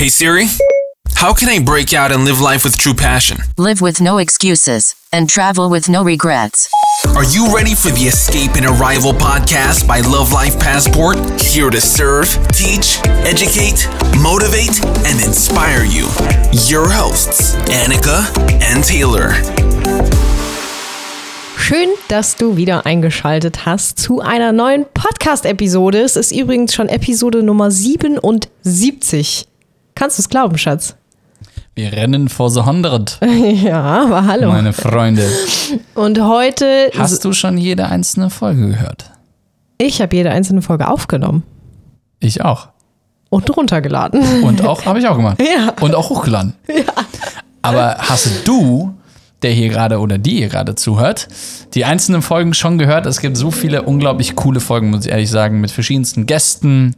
Hey Siri, how can I break out and live life with true passion? Live with no excuses and travel with no regrets. Are you ready for the Escape and Arrival podcast by Love Life Passport? Here to serve, teach, educate, motivate, and inspire you. Your hosts, Annika and Taylor. Schön, dass du wieder eingeschaltet hast zu einer neuen Podcast-Episode. Es ist übrigens schon Episode Nummer 77. Kannst du es glauben, Schatz? Wir rennen vor the 100, Ja, aber hallo. meine Freunde. Und heute, Hast du schon jede einzelne Folge gehört? ich habe jede einzelne Folge aufgenommen Ich auch. und runtergeladen. Und auch, habe ich auch gemacht. Ja. Und auch hochgeladen. Aber hast du, der hier gerade oder die hier gerade zuhört, die einzelnen Folgen schon gehört? Es gibt so viele unglaublich coole Folgen, muss ich ehrlich sagen, mit verschiedensten Gästen,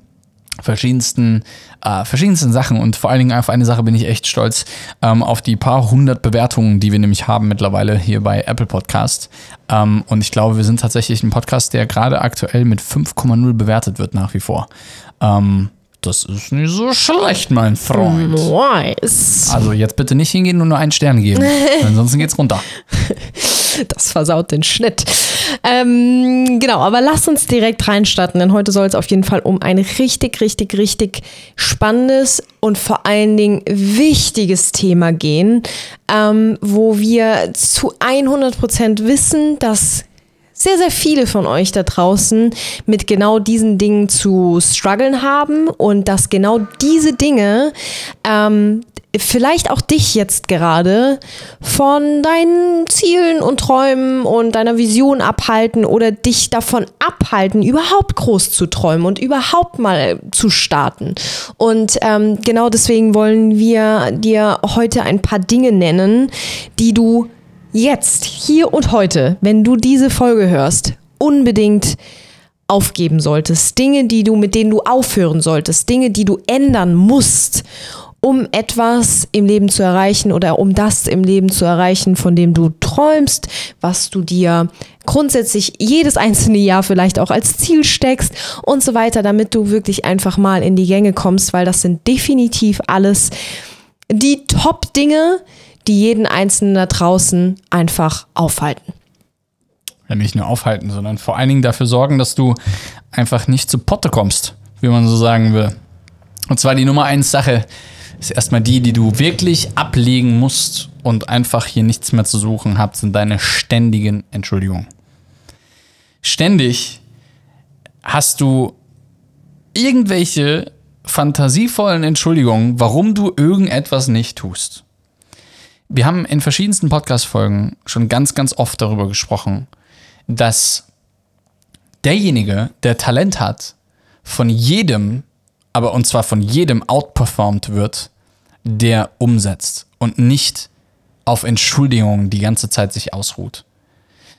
verschiedensten, äh, verschiedensten Sachen und vor allen Dingen auf eine Sache bin ich echt stolz, ähm, auf die paar hundert Bewertungen, die wir nämlich haben mittlerweile hier bei Apple Podcast. Ähm, und ich glaube, wir sind tatsächlich ein Podcast, der gerade aktuell mit 5,0 bewertet wird nach wie vor. Ähm, das ist nicht so schlecht, mein Freund. Nice. Also jetzt bitte nicht hingehen und nur einen Stern geben. Ansonsten geht's runter. Das versaut den Schnitt. Ähm, genau, aber lass uns direkt reinstarten, denn heute soll es auf jeden Fall um ein richtig, richtig, richtig spannendes und vor allen Dingen wichtiges Thema gehen, ähm, wo wir zu 100 Prozent wissen, dass sehr, sehr viele von euch da draußen mit genau diesen Dingen zu strugglen haben und dass genau diese Dinge ähm, vielleicht auch dich jetzt gerade von deinen Zielen und Träumen und deiner Vision abhalten oder dich davon abhalten, überhaupt groß zu träumen und überhaupt mal zu starten. Und ähm, genau deswegen wollen wir dir heute ein paar Dinge nennen, die du jetzt, hier und heute, wenn du diese Folge hörst, unbedingt aufgeben solltest. Dinge, die du, mit denen du aufhören solltest. Dinge, die du ändern musst, um etwas im Leben zu erreichen oder um das im Leben zu erreichen, von dem du träumst, was du dir grundsätzlich jedes einzelne Jahr vielleicht auch als Ziel steckst und so weiter, damit du wirklich einfach mal in die Gänge kommst, weil das sind definitiv alles die Top-Dinge, die jeden Einzelnen da draußen einfach aufhalten. Ja, nicht nur aufhalten, sondern vor allen Dingen dafür sorgen, dass du einfach nicht zu Potte kommst, wie man so sagen will. Und zwar die Nummer eins Sache ist erstmal die, die du wirklich ablegen musst und einfach hier nichts mehr zu suchen habt, sind deine ständigen Entschuldigungen. Ständig hast du irgendwelche fantasievollen Entschuldigungen, warum du irgendetwas nicht tust. Wir haben in verschiedensten Podcast-Folgen schon ganz, ganz oft darüber gesprochen, dass derjenige, der Talent hat, von jedem, aber und zwar von jedem outperformed wird, der umsetzt und nicht auf Entschuldigungen die ganze Zeit sich ausruht.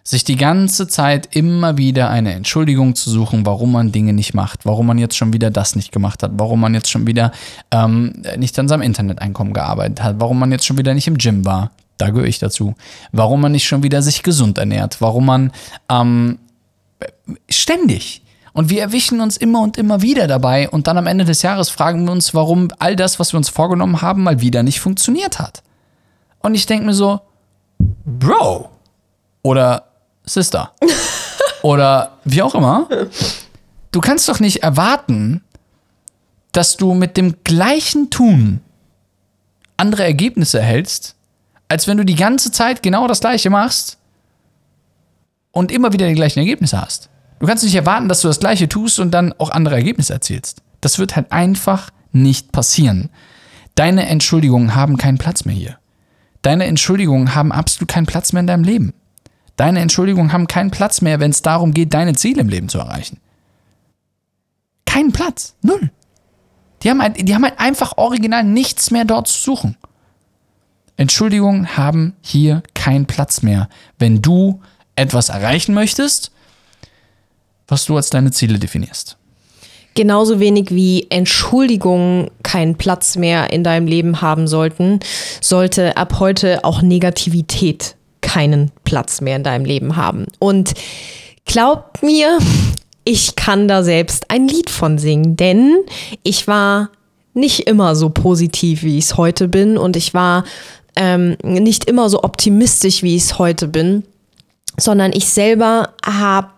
Sich die ganze Zeit immer wieder eine Entschuldigung zu suchen, warum man Dinge nicht macht, warum man jetzt schon wieder das nicht gemacht hat, warum man jetzt schon wieder ähm, nicht an seinem Interneteinkommen gearbeitet hat, warum man jetzt schon wieder nicht im Gym war, da gehöre ich dazu, warum man nicht schon wieder sich gesund ernährt, warum man ähm, ständig. Und wir erwischen uns immer und immer wieder dabei und dann am Ende des Jahres fragen wir uns, warum all das, was wir uns vorgenommen haben, mal wieder nicht funktioniert hat. Und ich denke mir so, Bro oder Sister oder wie auch immer, du kannst doch nicht erwarten, dass du mit dem gleichen Tun andere Ergebnisse erhältst, als wenn du die ganze Zeit genau das gleiche machst und immer wieder die gleichen Ergebnisse hast. Du kannst nicht erwarten, dass du das gleiche tust und dann auch andere Ergebnisse erzielst. Das wird halt einfach nicht passieren. Deine Entschuldigungen haben keinen Platz mehr hier. Deine Entschuldigungen haben absolut keinen Platz mehr in deinem Leben. Deine Entschuldigungen haben keinen Platz mehr, wenn es darum geht, deine Ziele im Leben zu erreichen. Keinen Platz. Null. Die haben, halt, die haben halt einfach original nichts mehr dort zu suchen. Entschuldigungen haben hier keinen Platz mehr, wenn du etwas erreichen möchtest, was du als deine Ziele definierst. Genauso wenig wie Entschuldigungen keinen Platz mehr in deinem Leben haben sollten, sollte ab heute auch Negativität keinen Platz mehr in deinem Leben haben. Und glaub mir, ich kann da selbst ein Lied von singen, denn ich war nicht immer so positiv, wie ich es heute bin. Und ich war ähm, nicht immer so optimistisch, wie ich es heute bin, sondern ich selber habe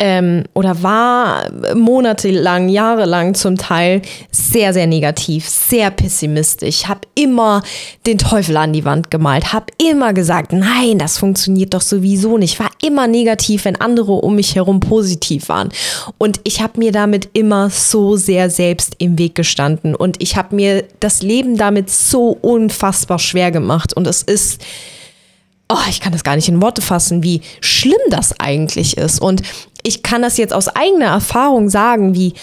ähm, oder war monatelang, jahrelang zum Teil sehr, sehr negativ, sehr pessimistisch, habe immer den Teufel an die Wand gemalt, habe immer gesagt, nein, das funktioniert doch sowieso nicht, war immer negativ, wenn andere um mich herum positiv waren. Und ich habe mir damit immer so sehr selbst im Weg gestanden. Und ich habe mir das Leben damit so unfassbar schwer gemacht. Und es ist oh, ich kann das gar nicht in Worte fassen, wie schlimm das eigentlich ist. Und ich kann das jetzt aus eigener Erfahrung sagen, wie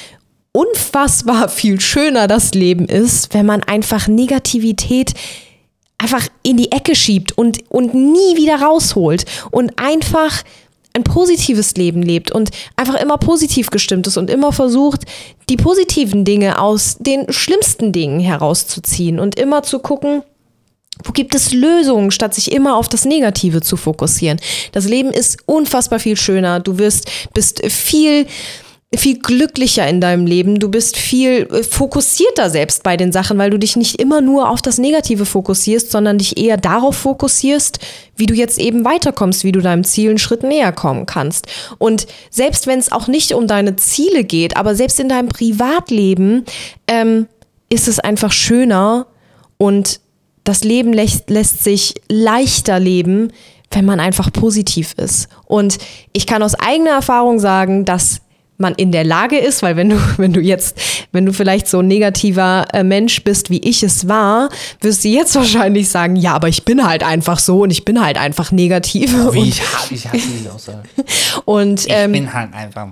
unfassbar viel schöner das Leben ist, wenn man einfach Negativität einfach in die Ecke schiebt und, und nie wieder rausholt und einfach ein positives Leben lebt und einfach immer positiv gestimmt ist und immer versucht, die positiven Dinge aus den schlimmsten Dingen herauszuziehen und immer zu gucken, wo gibt es Lösungen, statt sich immer auf das Negative zu fokussieren? Das Leben ist unfassbar viel schöner. Du wirst, bist viel, viel glücklicher in deinem Leben. Du bist viel äh, fokussierter selbst bei den Sachen, weil du dich nicht immer nur auf das Negative fokussierst, sondern dich eher darauf fokussierst, wie du jetzt eben weiterkommst, wie du deinem Ziel einen Schritt näher kommen kannst. Und selbst wenn es auch nicht um deine Ziele geht, aber selbst in deinem Privatleben ähm, ist es einfach schöner und das Leben lässt, lässt sich leichter leben, wenn man einfach positiv ist. Und ich kann aus eigener Erfahrung sagen, dass man in der Lage ist, weil wenn du, wenn du jetzt, wenn du vielleicht so ein negativer äh, Mensch bist, wie ich es war, wirst du jetzt wahrscheinlich sagen, ja, aber ich bin halt einfach so und ich bin halt einfach negativ. Oh, wie und, ich, ich hasse diese Aussage. und, ähm, ich bin halt einfach.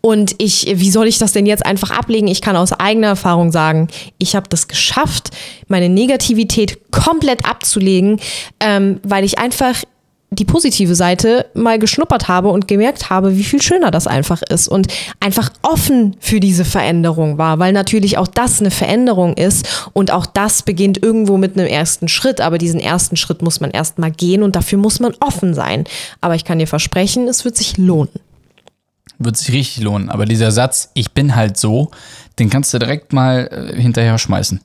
Und ich, wie soll ich das denn jetzt einfach ablegen? Ich kann aus eigener Erfahrung sagen, ich habe das geschafft, meine Negativität komplett abzulegen, ähm, weil ich einfach die positive Seite mal geschnuppert habe und gemerkt habe, wie viel schöner das einfach ist und einfach offen für diese Veränderung war, weil natürlich auch das eine Veränderung ist und auch das beginnt irgendwo mit einem ersten Schritt, aber diesen ersten Schritt muss man erst mal gehen und dafür muss man offen sein. Aber ich kann dir versprechen, es wird sich lohnen. Wird sich richtig lohnen, aber dieser Satz, ich bin halt so, den kannst du direkt mal äh, hinterher schmeißen.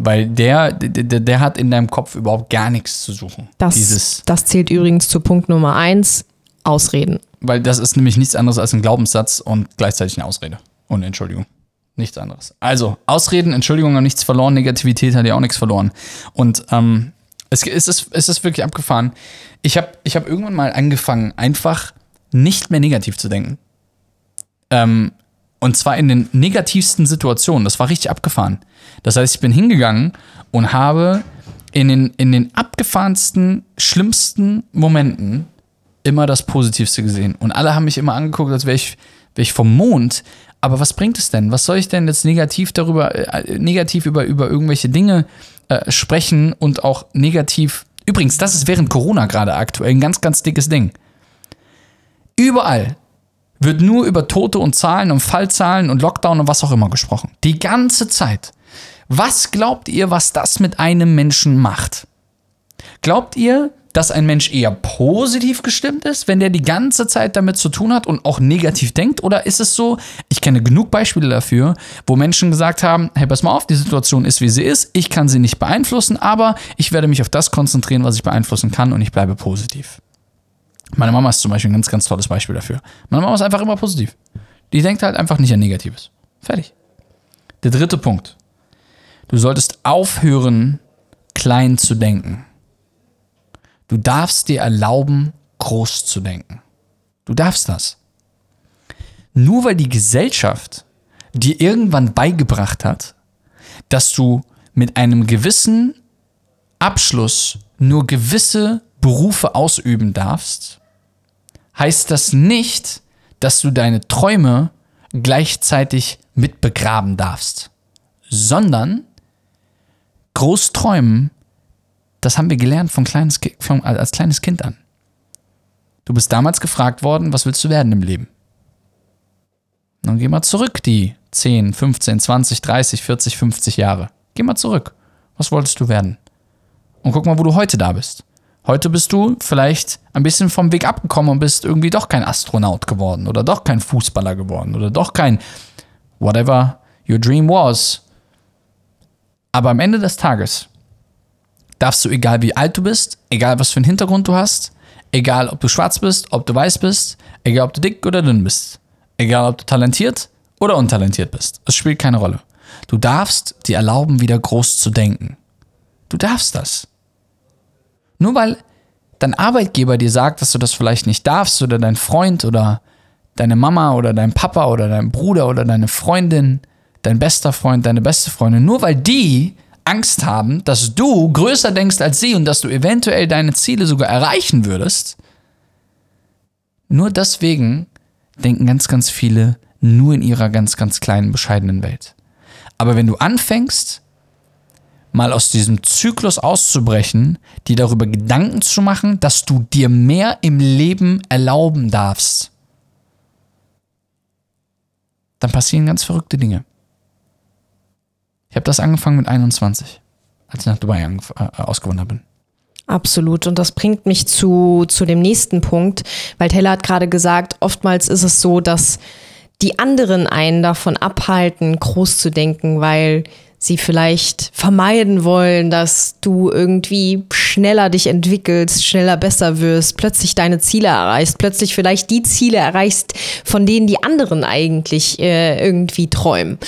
Weil der, der, der hat in deinem Kopf überhaupt gar nichts zu suchen. Das, Dieses, das zählt übrigens zu Punkt Nummer eins, Ausreden. weil das ist nämlich nichts anderes als ein Glaubenssatz und gleichzeitig eine Ausrede. Und Entschuldigung. Nichts anderes. Also, Ausreden, Entschuldigung haben nichts verloren, Negativität hat ja auch nichts verloren. Und ähm, es, es, ist, es ist wirklich abgefahren. Ich habe ich hab irgendwann mal angefangen, einfach nicht mehr negativ zu denken. Ähm, und zwar in den negativsten Situationen. Das war richtig abgefahren. Das heißt, ich bin hingegangen und habe in den, in den abgefahrensten, schlimmsten Momenten immer das Positivste gesehen. Und alle haben mich immer angeguckt, als wäre ich, wär ich vom Mond. Aber was bringt es denn? Was soll ich denn jetzt negativ darüber, äh, negativ über, über irgendwelche Dinge äh, sprechen und auch negativ. Übrigens, das ist während Corona gerade aktuell ein ganz, ganz dickes Ding. Überall wird nur über Tote und Zahlen und Fallzahlen und Lockdown und was auch immer gesprochen. Die ganze Zeit. Was glaubt ihr, was das mit einem Menschen macht? Glaubt ihr, dass ein Mensch eher positiv gestimmt ist, wenn der die ganze Zeit damit zu tun hat und auch negativ denkt? Oder ist es so, ich kenne genug Beispiele dafür, wo Menschen gesagt haben, hey, pass mal auf, die Situation ist, wie sie ist, ich kann sie nicht beeinflussen, aber ich werde mich auf das konzentrieren, was ich beeinflussen kann und ich bleibe positiv. Meine Mama ist zum Beispiel ein ganz, ganz tolles Beispiel dafür. Meine Mama ist einfach immer positiv. Die denkt halt einfach nicht an Negatives. Fertig. Der dritte Punkt. Du solltest aufhören, klein zu denken. Du darfst dir erlauben, groß zu denken. Du darfst das. Nur weil die Gesellschaft dir irgendwann beigebracht hat, dass du mit einem gewissen Abschluss nur gewisse Berufe ausüben darfst, heißt das nicht, dass du deine Träume gleichzeitig mit begraben darfst, sondern groß träumen, das haben wir gelernt von kleines, von, als kleines Kind an. Du bist damals gefragt worden, was willst du werden im Leben? Dann geh mal zurück, die 10, 15, 20, 30, 40, 50 Jahre. Geh mal zurück. Was wolltest du werden? Und guck mal, wo du heute da bist. Heute bist du vielleicht ein bisschen vom Weg abgekommen und bist irgendwie doch kein Astronaut geworden oder doch kein Fußballer geworden oder doch kein whatever your dream was. Aber am Ende des Tages darfst du, egal wie alt du bist, egal was für einen Hintergrund du hast, egal ob du schwarz bist, ob du weiß bist, egal ob du dick oder dünn bist, egal ob du talentiert oder untalentiert bist, es spielt keine Rolle. Du darfst dir erlauben, wieder groß zu denken. Du darfst das. Nur weil dein Arbeitgeber dir sagt, dass du das vielleicht nicht darfst oder dein Freund oder deine Mama oder dein Papa oder dein Bruder oder deine Freundin, dein bester Freund, deine beste Freundin, nur weil die Angst haben, dass du größer denkst als sie und dass du eventuell deine Ziele sogar erreichen würdest, nur deswegen denken ganz, ganz viele nur in ihrer ganz, ganz kleinen, bescheidenen Welt. Aber wenn du anfängst, mal aus diesem Zyklus auszubrechen, dir darüber Gedanken zu machen, dass du dir mehr im Leben erlauben darfst, dann passieren ganz verrückte Dinge. Ich habe das angefangen mit 21, als ich nach Dubai äh, ausgewandert bin. Absolut. Und das bringt mich zu, zu dem nächsten Punkt, weil Taylor hat gerade gesagt, oftmals ist es so, dass die anderen einen davon abhalten, groß zu denken, weil sie vielleicht vermeiden wollen, dass du irgendwie schneller dich entwickelst, schneller besser wirst, plötzlich deine Ziele erreichst, plötzlich vielleicht die Ziele erreichst, von denen die anderen eigentlich äh, irgendwie träumen.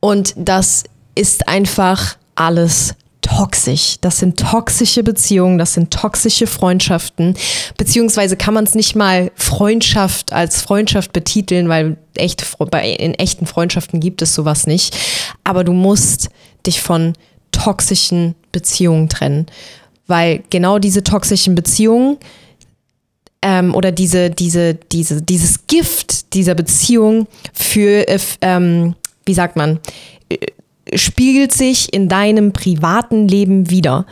Und das ist einfach alles toxisch. Das sind toxische Beziehungen, das sind toxische Freundschaften. Beziehungsweise kann man es nicht mal Freundschaft als Freundschaft betiteln, weil echt, in echten Freundschaften gibt es sowas nicht. Aber du musst dich von toxischen Beziehungen trennen. Weil genau diese toxischen Beziehungen ähm, oder diese, diese, diese, dieses Gift dieser Beziehung für, äh, ähm, wie sagt man, spiegelt sich in deinem privaten Leben wieder,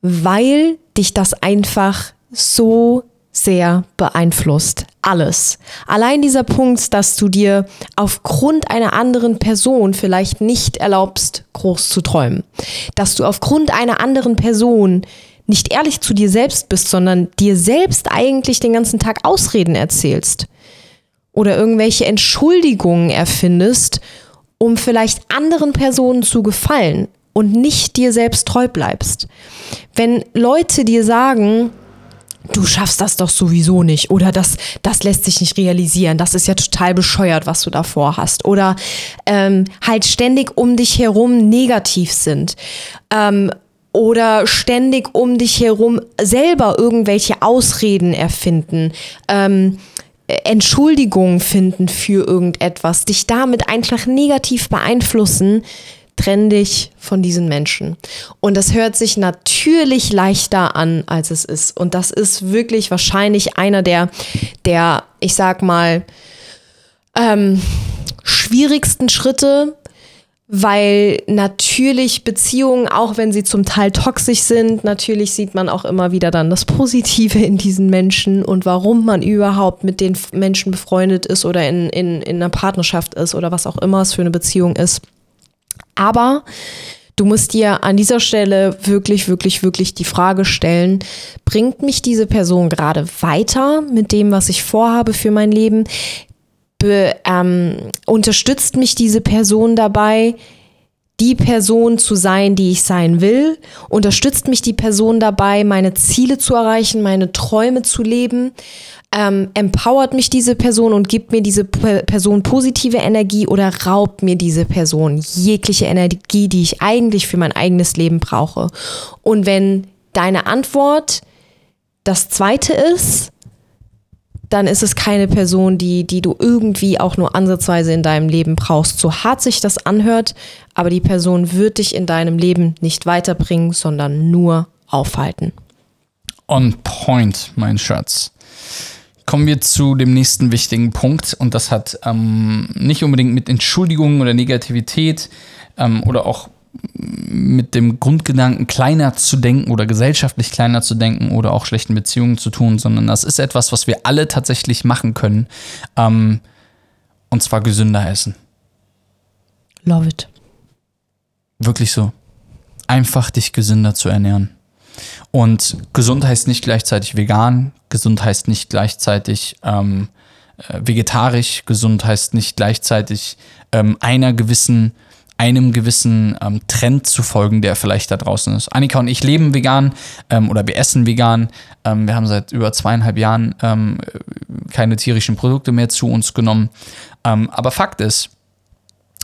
weil dich das einfach so sehr beeinflusst. Alles. Allein dieser Punkt, dass du dir aufgrund einer anderen Person vielleicht nicht erlaubst, groß zu träumen. Dass du aufgrund einer anderen Person nicht ehrlich zu dir selbst bist, sondern dir selbst eigentlich den ganzen Tag Ausreden erzählst. Oder irgendwelche Entschuldigungen erfindest, um vielleicht anderen Personen zu gefallen und nicht dir selbst treu bleibst. Wenn Leute dir sagen, du schaffst das doch sowieso nicht oder das, das lässt sich nicht realisieren, das ist ja total bescheuert, was du davor hast oder ähm, halt ständig um dich herum negativ sind ähm, oder ständig um dich herum selber irgendwelche Ausreden erfinden. Ähm, Entschuldigung finden für irgendetwas, dich damit einfach negativ beeinflussen, trenn dich von diesen Menschen. Und das hört sich natürlich leichter an, als es ist. Und das ist wirklich wahrscheinlich einer der, der ich sag mal, ähm, schwierigsten Schritte, weil natürlich Beziehungen, auch wenn sie zum Teil toxisch sind, natürlich sieht man auch immer wieder dann das Positive in diesen Menschen und warum man überhaupt mit den Menschen befreundet ist oder in, in, in einer Partnerschaft ist oder was auch immer es für eine Beziehung ist. Aber du musst dir an dieser Stelle wirklich, wirklich, wirklich die Frage stellen, bringt mich diese Person gerade weiter mit dem, was ich vorhabe für mein Leben? Be, ähm, unterstützt mich diese Person dabei, die Person zu sein, die ich sein will? Unterstützt mich die Person dabei, meine Ziele zu erreichen, meine Träume zu leben? Ähm, empowert mich diese Person und gibt mir diese Person positive Energie oder raubt mir diese Person jegliche Energie, die ich eigentlich für mein eigenes Leben brauche? Und wenn deine Antwort das zweite ist, dann ist es keine Person, die, die du irgendwie auch nur ansatzweise in deinem Leben brauchst. So hart sich das anhört, aber die Person wird dich in deinem Leben nicht weiterbringen, sondern nur aufhalten. On point, mein Schatz. Kommen wir zu dem nächsten wichtigen Punkt und das hat ähm, nicht unbedingt mit Entschuldigungen oder Negativität ähm, oder auch mit dem Grundgedanken, kleiner zu denken oder gesellschaftlich kleiner zu denken oder auch schlechten Beziehungen zu tun, sondern das ist etwas, was wir alle tatsächlich machen können. Ähm, und zwar gesünder essen. Love it. Wirklich so. Einfach dich gesünder zu ernähren. Und gesund heißt nicht gleichzeitig vegan, gesund heißt nicht gleichzeitig ähm, äh, vegetarisch, gesund heißt nicht gleichzeitig ähm, einer gewissen einem gewissen ähm, Trend zu folgen, der vielleicht da draußen ist. Annika und ich leben vegan ähm, oder wir essen vegan. Ähm, wir haben seit über zweieinhalb Jahren ähm, keine tierischen Produkte mehr zu uns genommen. Ähm, aber Fakt ist,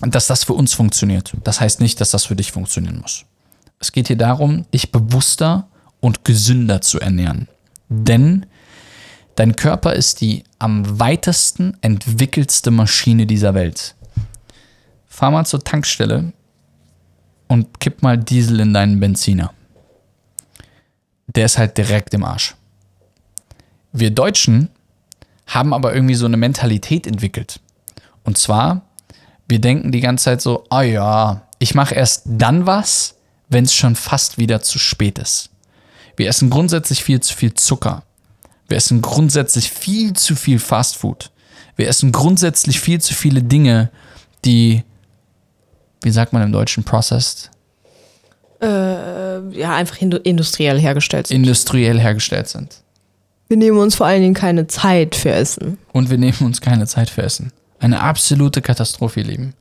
dass das für uns funktioniert. Das heißt nicht, dass das für dich funktionieren muss. Es geht hier darum, dich bewusster und gesünder zu ernähren. Denn dein Körper ist die am weitesten entwickelste Maschine dieser Welt fahr mal zur Tankstelle und kipp mal Diesel in deinen Benziner. Der ist halt direkt im Arsch. Wir Deutschen haben aber irgendwie so eine Mentalität entwickelt. Und zwar, wir denken die ganze Zeit so, oh ja, ich mache erst dann was, wenn es schon fast wieder zu spät ist. Wir essen grundsätzlich viel zu viel Zucker. Wir essen grundsätzlich viel zu viel Fastfood. Wir essen grundsätzlich viel zu viele Dinge, die wie sagt man im Deutschen, processed? Äh, ja, einfach industriell hergestellt sind. Industriell hergestellt sind. Wir nehmen uns vor allen Dingen keine Zeit für Essen. Und wir nehmen uns keine Zeit für Essen. Eine absolute Katastrophe, ihr Lieben.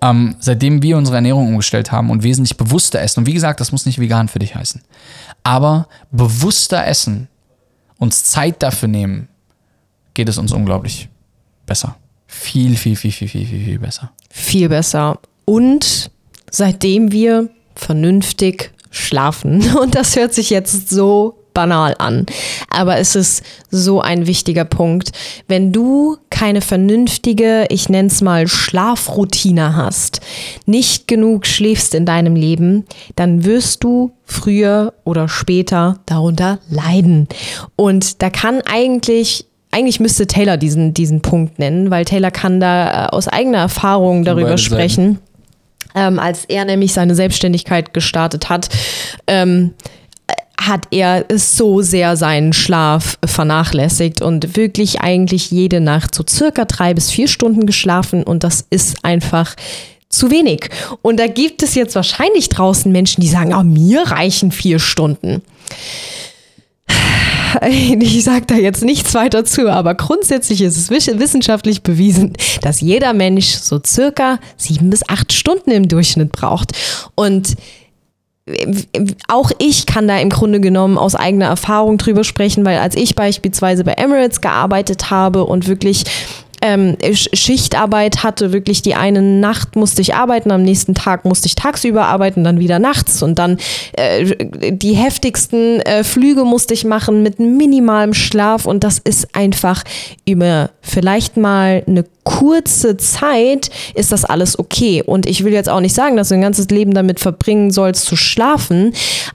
Ähm, seitdem wir unsere Ernährung umgestellt haben und wesentlich bewusster essen, und wie gesagt, das muss nicht vegan für dich heißen, aber bewusster essen, uns Zeit dafür nehmen, geht es uns unglaublich besser. Viel, viel, viel, viel, viel, viel, viel besser. Viel besser. Und seitdem wir vernünftig schlafen, und das hört sich jetzt so banal an, aber es ist so ein wichtiger Punkt. Wenn du keine vernünftige, ich nenne es mal Schlafroutine hast, nicht genug schläfst in deinem Leben, dann wirst du früher oder später darunter leiden. Und da kann eigentlich eigentlich müsste Taylor diesen, diesen Punkt nennen, weil Taylor kann da äh, aus eigener Erfahrung darüber sprechen. Seiten ähm, als er nämlich seine Selbstständigkeit gestartet hat, ähm, hat er so sehr seinen Schlaf vernachlässigt und wirklich eigentlich jede Nacht so circa drei bis vier Stunden geschlafen und das ist einfach zu wenig. Und da gibt es jetzt wahrscheinlich draußen Menschen, die sagen, oh, mir reichen vier Stunden. ich sage da jetzt nichts weiter zu, aber grundsätzlich ist es wissenschaftlich bewiesen, dass jeder Mensch so circa sieben bis acht Stunden im Durchschnitt braucht. Und auch ich kann da im Grunde genommen aus eigener Erfahrung drüber sprechen, weil als ich beispielsweise bei Emirates gearbeitet habe und wirklich ähm, Schichtarbeit hatte, wirklich die eine Nacht musste ich arbeiten, am nächsten Tag musste ich tagsüber arbeiten, dann wieder nachts und dann äh, die heftigsten äh, Flüge musste ich machen mit minimalem Schlaf und das ist einfach über vielleicht mal eine kurze Zeit ist das alles okay. Und ich will jetzt auch nicht sagen, dass du ein ganzes Leben damit verbringen sollst zu schlafen,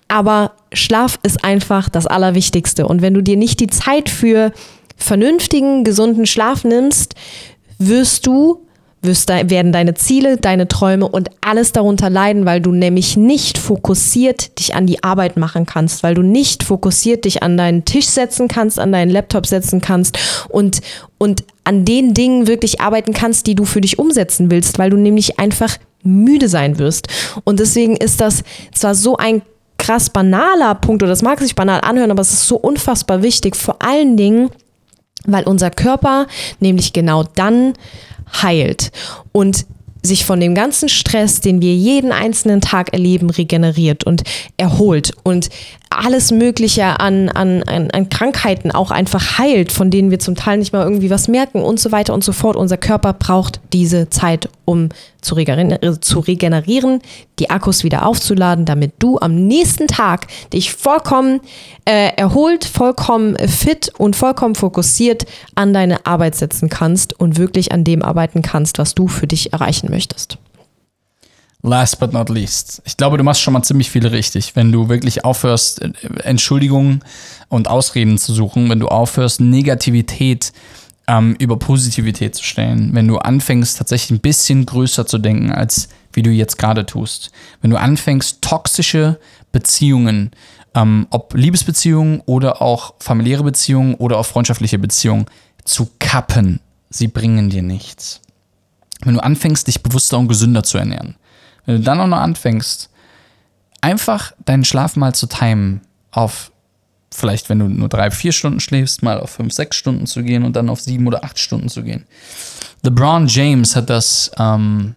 aber Schlaf ist einfach das Allerwichtigste. Und wenn du dir nicht die Zeit für vernünftigen, gesunden Schlaf nimmst, wirst du wirst de werden deine Ziele, deine Träume und alles darunter leiden, weil du nämlich nicht fokussiert dich an die Arbeit machen kannst, weil du nicht fokussiert dich an deinen Tisch setzen kannst, an deinen Laptop setzen kannst und, und an den Dingen wirklich arbeiten kannst, die du für dich umsetzen willst, weil du nämlich einfach müde sein wirst. Und deswegen ist das zwar so ein krass banaler Punkt, oder das mag sich banal anhören, aber es ist so unfassbar wichtig, vor allen Dingen, weil unser Körper nämlich genau dann heilt. Und sich von dem ganzen Stress, den wir jeden einzelnen Tag erleben, regeneriert und erholt und alles Mögliche an, an, an, an, Krankheiten auch einfach heilt, von denen wir zum Teil nicht mal irgendwie was merken und so weiter und so fort. Unser Körper braucht diese Zeit, um zu regenerieren, zu regenerieren die Akkus wieder aufzuladen, damit du am nächsten Tag dich vollkommen äh, erholt, vollkommen fit und vollkommen fokussiert an deine Arbeit setzen kannst und wirklich an dem arbeiten kannst, was du für dich erreichen möchtest. Last but not least. Ich glaube, du machst schon mal ziemlich viel richtig, wenn du wirklich aufhörst, Entschuldigungen und Ausreden zu suchen, wenn du aufhörst, Negativität ähm, über Positivität zu stellen, wenn du anfängst, tatsächlich ein bisschen größer zu denken, als wie du jetzt gerade tust. Wenn du anfängst, toxische Beziehungen, ähm, ob Liebesbeziehungen oder auch familiäre Beziehungen oder auch freundschaftliche Beziehungen, zu kappen. Sie bringen dir nichts. Wenn du anfängst, dich bewusster und gesünder zu ernähren, wenn du dann auch noch anfängst, einfach deinen Schlaf mal zu timen auf vielleicht, wenn du nur drei, vier Stunden schläfst, mal auf fünf, sechs Stunden zu gehen und dann auf sieben oder acht Stunden zu gehen. LeBron James hat das ähm,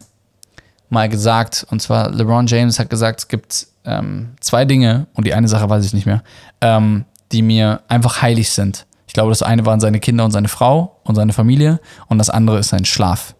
mal gesagt, und zwar LeBron James hat gesagt, es gibt ähm, zwei Dinge, und die eine Sache weiß ich nicht mehr, ähm, die mir einfach heilig sind. Ich glaube, das eine waren seine Kinder und seine Frau und seine Familie, und das andere ist sein Schlaf.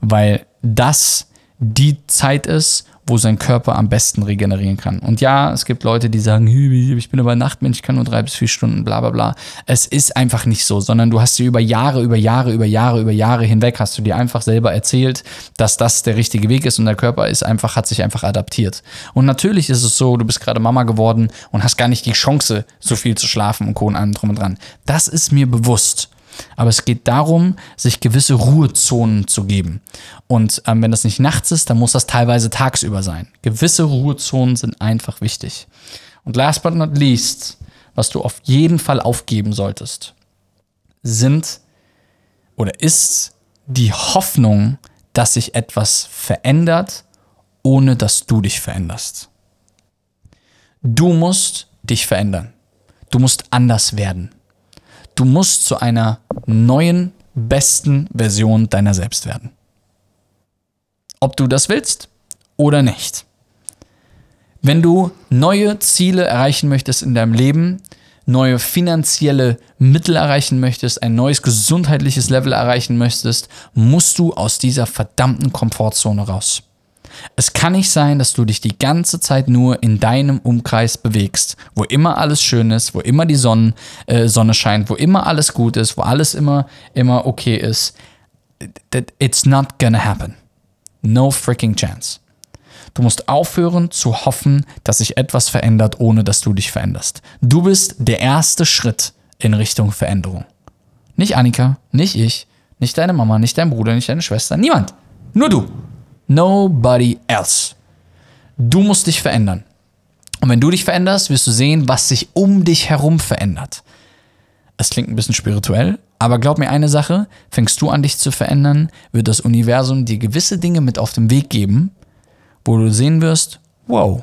Weil das die Zeit ist, wo sein Körper am besten regenerieren kann. Und ja, es gibt Leute, die sagen, ich bin aber Nachtmensch, ich kann nur drei bis vier Stunden, bla bla bla. Es ist einfach nicht so, sondern du hast dir über Jahre, über Jahre, über Jahre, über Jahre hinweg, hast du dir einfach selber erzählt, dass das der richtige Weg ist und der Körper ist einfach, hat sich einfach adaptiert. Und natürlich ist es so, du bist gerade Mama geworden und hast gar nicht die Chance, so viel zu schlafen und Co. und allem drum und dran. Das ist mir bewusst. Aber es geht darum, sich gewisse Ruhezonen zu geben. Und ähm, wenn das nicht nachts ist, dann muss das teilweise tagsüber sein. Gewisse Ruhezonen sind einfach wichtig. Und last but not least, was du auf jeden Fall aufgeben solltest, sind oder ist die Hoffnung, dass sich etwas verändert, ohne dass du dich veränderst. Du musst dich verändern. Du musst anders werden. Du musst zu einer neuen, besten Version deiner selbst werden. Ob du das willst oder nicht. Wenn du neue Ziele erreichen möchtest in deinem Leben, neue finanzielle Mittel erreichen möchtest, ein neues gesundheitliches Level erreichen möchtest, musst du aus dieser verdammten Komfortzone raus. Es kann nicht sein, dass du dich die ganze Zeit nur in deinem Umkreis bewegst, wo immer alles schön ist, wo immer die Sonne, äh, Sonne scheint, wo immer alles gut ist, wo alles immer, immer okay ist. It's not gonna happen. No freaking chance. Du musst aufhören zu hoffen, dass sich etwas verändert, ohne dass du dich veränderst. Du bist der erste Schritt in Richtung Veränderung. Nicht Annika, nicht ich, nicht deine Mama, nicht dein Bruder, nicht deine Schwester, niemand. Nur du. Nobody else. Du musst dich verändern. Und wenn du dich veränderst, wirst du sehen, was sich um dich herum verändert. Es klingt ein bisschen spirituell, aber glaub mir eine Sache, fängst du an dich zu verändern, wird das Universum dir gewisse Dinge mit auf den Weg geben, wo du sehen wirst, wow,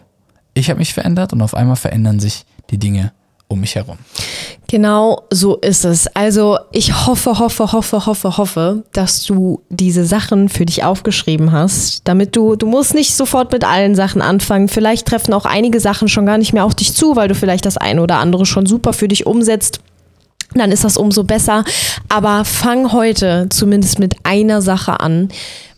ich habe mich verändert und auf einmal verändern sich die Dinge um mich herum. Genau so ist es. Also ich hoffe, hoffe, hoffe, hoffe, hoffe, dass du diese Sachen für dich aufgeschrieben hast, damit du, du musst nicht sofort mit allen Sachen anfangen. Vielleicht treffen auch einige Sachen schon gar nicht mehr auf dich zu, weil du vielleicht das eine oder andere schon super für dich umsetzt. Dann ist das umso besser. Aber fang heute zumindest mit einer Sache an,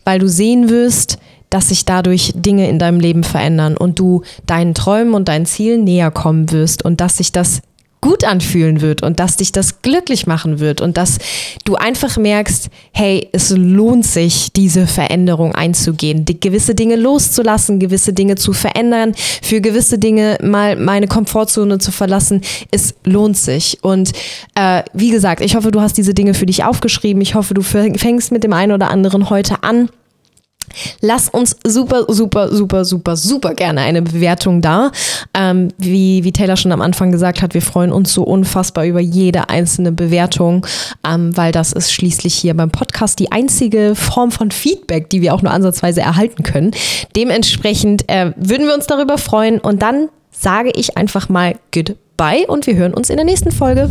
weil du sehen wirst, dass sich dadurch Dinge in deinem Leben verändern und du deinen Träumen und deinen Zielen näher kommen wirst und dass sich das gut anfühlen wird und dass dich das glücklich machen wird und dass du einfach merkst, hey, es lohnt sich, diese Veränderung einzugehen, die, gewisse Dinge loszulassen, gewisse Dinge zu verändern, für gewisse Dinge mal meine Komfortzone zu verlassen, es lohnt sich. Und äh, wie gesagt, ich hoffe, du hast diese Dinge für dich aufgeschrieben. Ich hoffe, du fängst mit dem einen oder anderen heute an Lass uns super, super, super, super, super gerne eine Bewertung da. Ähm, wie, wie Taylor schon am Anfang gesagt hat, wir freuen uns so unfassbar über jede einzelne Bewertung, ähm, weil das ist schließlich hier beim Podcast die einzige Form von Feedback, die wir auch nur ansatzweise erhalten können. Dementsprechend äh, würden wir uns darüber freuen und dann sage ich einfach mal Goodbye und wir hören uns in der nächsten Folge.